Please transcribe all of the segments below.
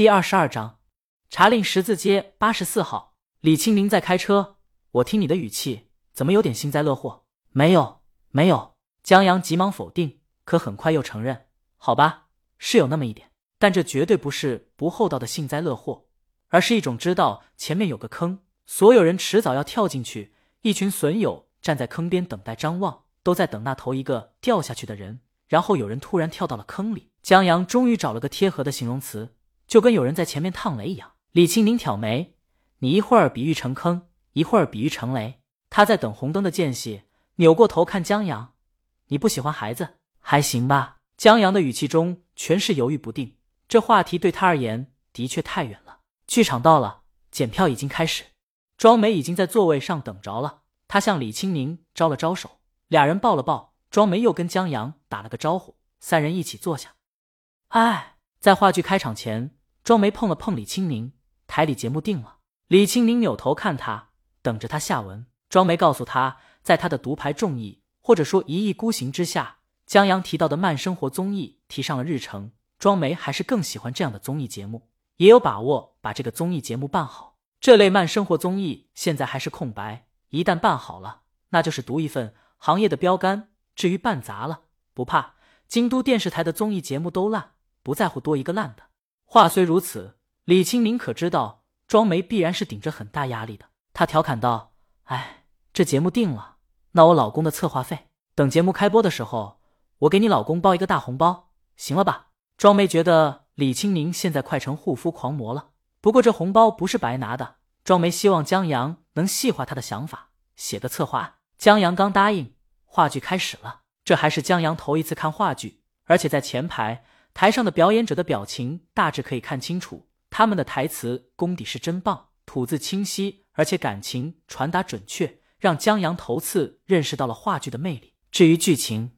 第二十二章，查令十字街八十四号，李青宁在开车。我听你的语气，怎么有点幸灾乐祸？没有，没有。江阳急忙否定，可很快又承认。好吧，是有那么一点，但这绝对不是不厚道的幸灾乐祸，而是一种知道前面有个坑，所有人迟早要跳进去。一群损友站在坑边等待张望，都在等那头一个掉下去的人。然后有人突然跳到了坑里，江阳终于找了个贴合的形容词，就跟有人在前面烫雷一样。李青宁挑眉：“你一会儿比喻成坑，一会儿比喻成雷。”他在等红灯的间隙，扭过头看江阳：“你不喜欢孩子，还行吧？”江阳的语气中全是犹豫不定，这话题对他而言的确太远了。剧场到了，检票已经开始，庄梅已经在座位上等着了。他向李青宁招了招手，俩人抱了抱。庄梅又跟江阳打了个招呼，三人一起坐下。哎，在话剧开场前，庄梅碰了碰李青宁，台里节目定了。李青宁扭头看他，等着他下文。庄梅告诉他，在他的独排众议或者说一意孤行之下，江阳提到的慢生活综艺提上了日程。庄梅还是更喜欢这样的综艺节目，也有把握把这个综艺节目办好。这类慢生活综艺现在还是空白，一旦办好了，那就是独一份行业的标杆。至于办砸了，不怕，京都电视台的综艺节目都烂，不在乎多一个烂的。话虽如此，李青宁可知道庄梅必然是顶着很大压力的。他调侃道：“哎，这节目定了，那我老公的策划费，等节目开播的时候，我给你老公包一个大红包，行了吧？”庄梅觉得李青宁现在快成护肤狂魔了，不过这红包不是白拿的。庄梅希望江阳能细化他的想法，写个策划案。江阳刚答应。话剧开始了，这还是江阳头一次看话剧，而且在前排台上的表演者的表情大致可以看清楚，他们的台词功底是真棒，吐字清晰，而且感情传达准确，让江阳头次认识到了话剧的魅力。至于剧情，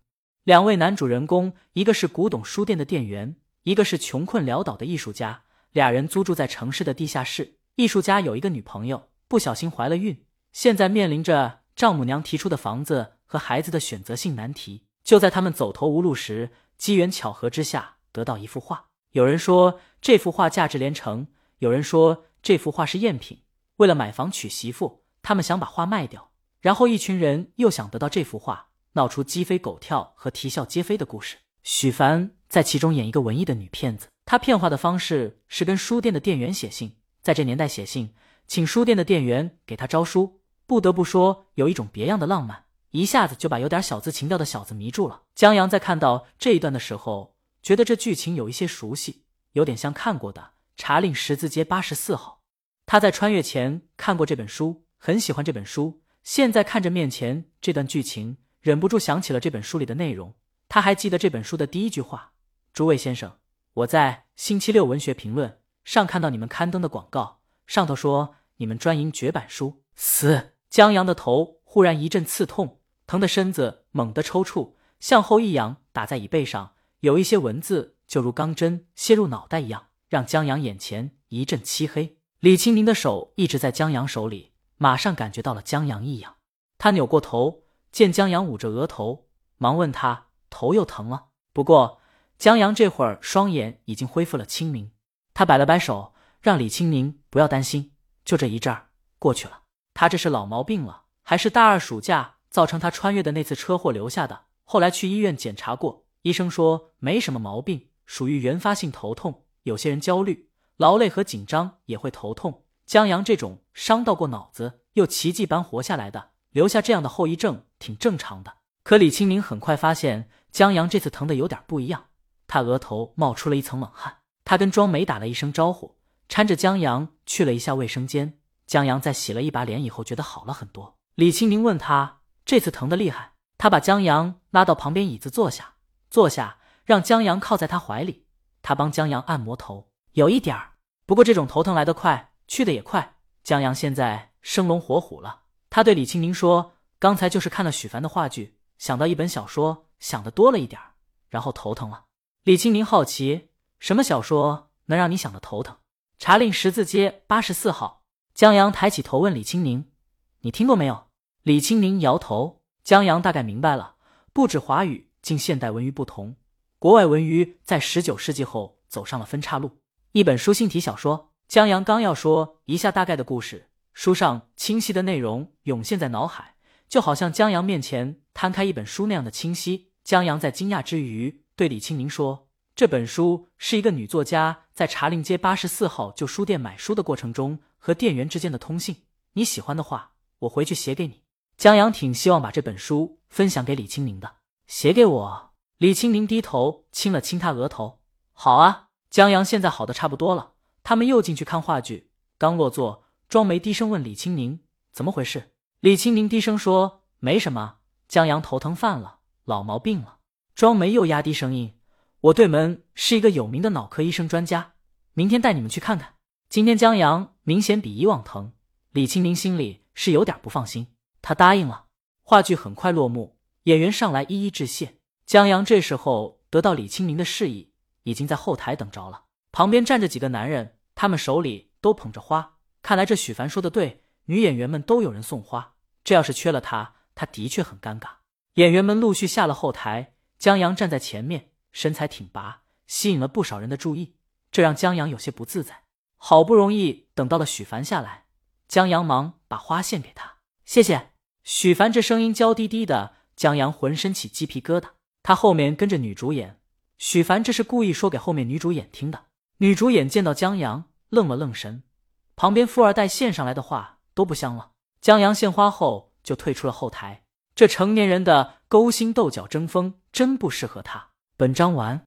两位男主人公，一个是古董书店的店员，一个是穷困潦倒的艺术家，俩人租住在城市的地下室。艺术家有一个女朋友，不小心怀了孕，现在面临着丈母娘提出的房子。和孩子的选择性难题，就在他们走投无路时，机缘巧合之下得到一幅画。有人说这幅画价值连城，有人说这幅画是赝品。为了买房娶媳妇，他们想把画卖掉。然后一群人又想得到这幅画，闹出鸡飞狗跳和啼笑皆非的故事。许凡在其中演一个文艺的女骗子，她骗画的方式是跟书店的店员写信。在这年代写信，请书店的店员给他招书，不得不说有一种别样的浪漫。一下子就把有点小资情调的小子迷住了。江阳在看到这一段的时候，觉得这剧情有一些熟悉，有点像看过的《查令十字街八十四号》。他在穿越前看过这本书，很喜欢这本书。现在看着面前这段剧情，忍不住想起了这本书里的内容。他还记得这本书的第一句话：“诸位先生，我在星期六文学评论上看到你们刊登的广告，上头说你们专营绝版书。”死！江阳的头忽然一阵刺痛。疼的身子猛地抽搐，向后一仰，打在椅背上，有一些文字就如钢针楔入脑袋一样，让江阳眼前一阵漆黑。李青宁的手一直在江阳手里，马上感觉到了江阳异样。他扭过头，见江阳捂着额头，忙问他头又疼了。不过江阳这会儿双眼已经恢复了清明，他摆了摆手，让李青宁不要担心，就这一阵儿过去了。他这是老毛病了，还是大二暑假？造成他穿越的那次车祸留下的，后来去医院检查过，医生说没什么毛病，属于原发性头痛。有些人焦虑、劳累和紧张也会头痛。江阳这种伤到过脑子又奇迹般活下来的，留下这样的后遗症挺正常的。可李清明很快发现江阳这次疼的有点不一样，他额头冒出了一层冷汗。他跟庄梅打了一声招呼，搀着江阳去了一下卫生间。江阳在洗了一把脸以后，觉得好了很多。李清明问他。这次疼的厉害，他把江阳拉到旁边椅子坐下，坐下让江阳靠在他怀里，他帮江阳按摩头，有一点儿，不过这种头疼来得快，去的也快。江阳现在生龙活虎了，他对李青宁说：“刚才就是看了许凡的话剧，想到一本小说，想的多了一点儿，然后头疼了。”李青宁好奇，什么小说能让你想的头疼？查令十字街八十四号。江阳抬起头问李青宁：“你听过没有？”李青宁摇头，江阳大概明白了。不止华语，竟现代文娱不同，国外文娱在十九世纪后走上了分岔路。一本书信体小说。江阳刚要说一下大概的故事，书上清晰的内容涌现在脑海，就好像江阳面前摊开一本书那样的清晰。江阳在惊讶之余，对李青宁说：“这本书是一个女作家在茶陵街八十四号旧书店买书的过程中和店员之间的通信。你喜欢的话，我回去写给你。”江阳挺希望把这本书分享给李青宁的，写给我。李青宁低头亲了亲他额头。好啊，江阳现在好的差不多了。他们又进去看话剧，刚落座，庄梅低声问李青宁怎么回事。李青宁低声说：“没什么，江阳头疼犯了，老毛病了。”庄梅又压低声音：“我对门是一个有名的脑科医生专家，明天带你们去看看。”今天江阳明显比以往疼，李青宁心里是有点不放心。他答应了。话剧很快落幕，演员上来一一致谢。江阳这时候得到李青宁的示意，已经在后台等着了。旁边站着几个男人，他们手里都捧着花。看来这许凡说的对，女演员们都有人送花。这要是缺了他，他的确很尴尬。演员们陆续下了后台，江阳站在前面，身材挺拔，吸引了不少人的注意，这让江阳有些不自在。好不容易等到了许凡下来，江阳忙把花献给他。谢谢许凡，这声音娇滴滴的，江阳浑身起鸡皮疙瘩。他后面跟着女主演，许凡这是故意说给后面女主演听的。女主演见到江阳，愣了愣神，旁边富二代献上来的话都不香了。江阳献花后就退出了后台，这成年人的勾心斗角争锋真不适合他。本章完。